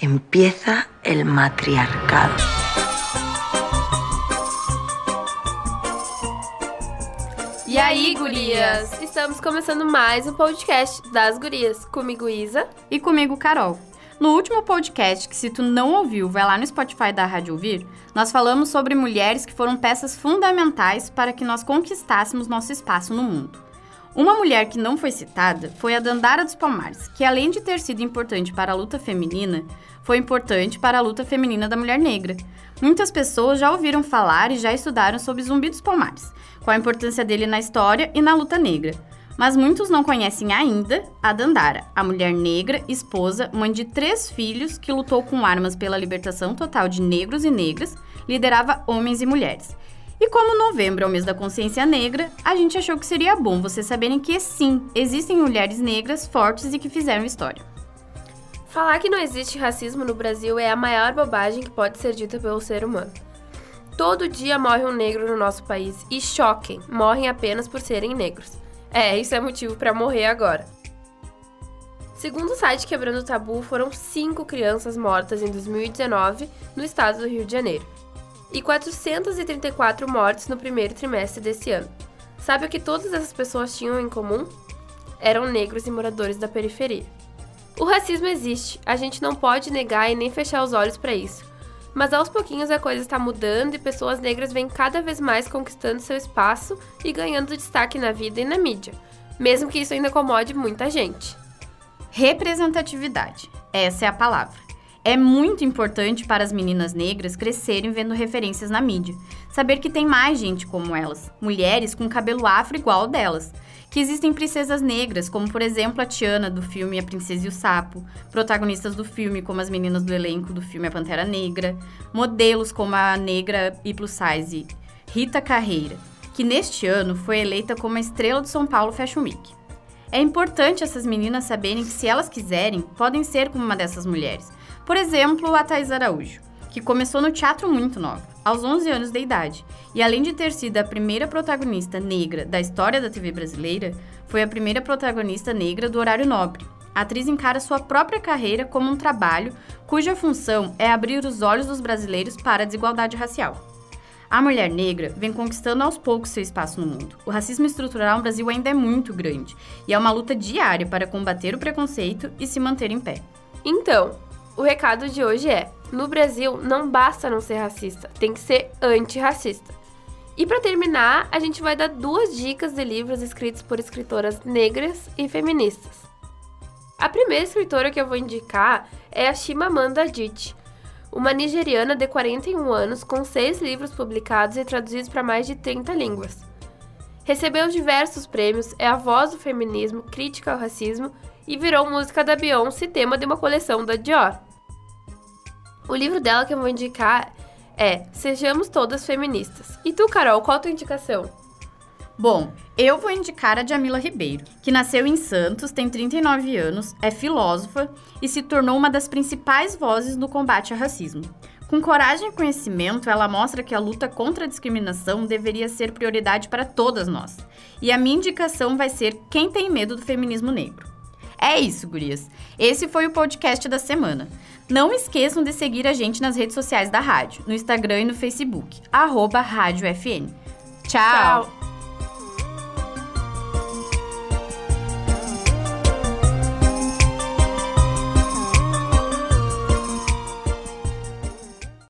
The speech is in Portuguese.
Empieza el matriarcado. E aí, gurias? Estamos começando mais um podcast das gurias. Comigo, Isa. E comigo, Carol. No último podcast, que se tu não ouviu, vai lá no Spotify da Rádio Ouvir, nós falamos sobre mulheres que foram peças fundamentais para que nós conquistássemos nosso espaço no mundo. Uma mulher que não foi citada foi a Dandara dos Palmares, que além de ter sido importante para a luta feminina, foi importante para a luta feminina da mulher negra. Muitas pessoas já ouviram falar e já estudaram sobre Zumbi dos Palmares, qual a importância dele na história e na luta negra. Mas muitos não conhecem ainda a Dandara, a mulher negra, esposa, mãe de três filhos que lutou com armas pela libertação total de negros e negras, liderava homens e mulheres. E como novembro é o mês da consciência negra, a gente achou que seria bom vocês saberem que sim, existem mulheres negras fortes e que fizeram história. Falar que não existe racismo no Brasil é a maior bobagem que pode ser dita pelo ser humano. Todo dia morre um negro no nosso país e choquem, morrem apenas por serem negros. É, isso é motivo para morrer agora. Segundo o site Quebrando o Tabu, foram cinco crianças mortas em 2019 no estado do Rio de Janeiro e 434 mortes no primeiro trimestre desse ano. Sabe o que todas essas pessoas tinham em comum? Eram negros e moradores da periferia. O racismo existe, a gente não pode negar e nem fechar os olhos para isso. Mas aos pouquinhos a coisa está mudando e pessoas negras vêm cada vez mais conquistando seu espaço e ganhando destaque na vida e na mídia, mesmo que isso ainda incomode muita gente. Representatividade. Essa é a palavra. É muito importante para as meninas negras crescerem vendo referências na mídia. Saber que tem mais gente como elas, mulheres com cabelo afro igual ao delas. Que existem princesas negras, como por exemplo a Tiana do filme A Princesa e o Sapo, protagonistas do filme como as meninas do elenco do filme A Pantera Negra, modelos como a negra e plus size Rita Carreira, que neste ano foi eleita como a estrela do São Paulo Fashion Week. É importante essas meninas saberem que se elas quiserem, podem ser como uma dessas mulheres por exemplo, a Thais Araújo, que começou no teatro muito nova, aos 11 anos de idade, e além de ter sido a primeira protagonista negra da história da TV brasileira, foi a primeira protagonista negra do horário nobre. A atriz encara sua própria carreira como um trabalho cuja função é abrir os olhos dos brasileiros para a desigualdade racial. A mulher negra vem conquistando aos poucos seu espaço no mundo. O racismo estrutural no Brasil ainda é muito grande e é uma luta diária para combater o preconceito e se manter em pé. Então, o recado de hoje é: no Brasil não basta não ser racista, tem que ser antirracista. E para terminar, a gente vai dar duas dicas de livros escritos por escritoras negras e feministas. A primeira escritora que eu vou indicar é a Chimamanda Adichie, uma nigeriana de 41 anos com seis livros publicados e traduzidos para mais de 30 línguas. Recebeu diversos prêmios, é a voz do feminismo, crítica ao racismo e virou música da Beyoncé tema de uma coleção da Dior. O livro dela que eu vou indicar é Sejamos Todas Feministas. E tu, Carol, qual a tua indicação? Bom, eu vou indicar a Jamila Ribeiro, que nasceu em Santos, tem 39 anos, é filósofa e se tornou uma das principais vozes no combate ao racismo. Com coragem e conhecimento, ela mostra que a luta contra a discriminação deveria ser prioridade para todas nós. E a minha indicação vai ser Quem tem medo do feminismo negro. É isso, gurias. Esse foi o podcast da semana. Não esqueçam de seguir a gente nas redes sociais da rádio, no Instagram e no Facebook, arroba Rádio FN. Tchau. Tchau.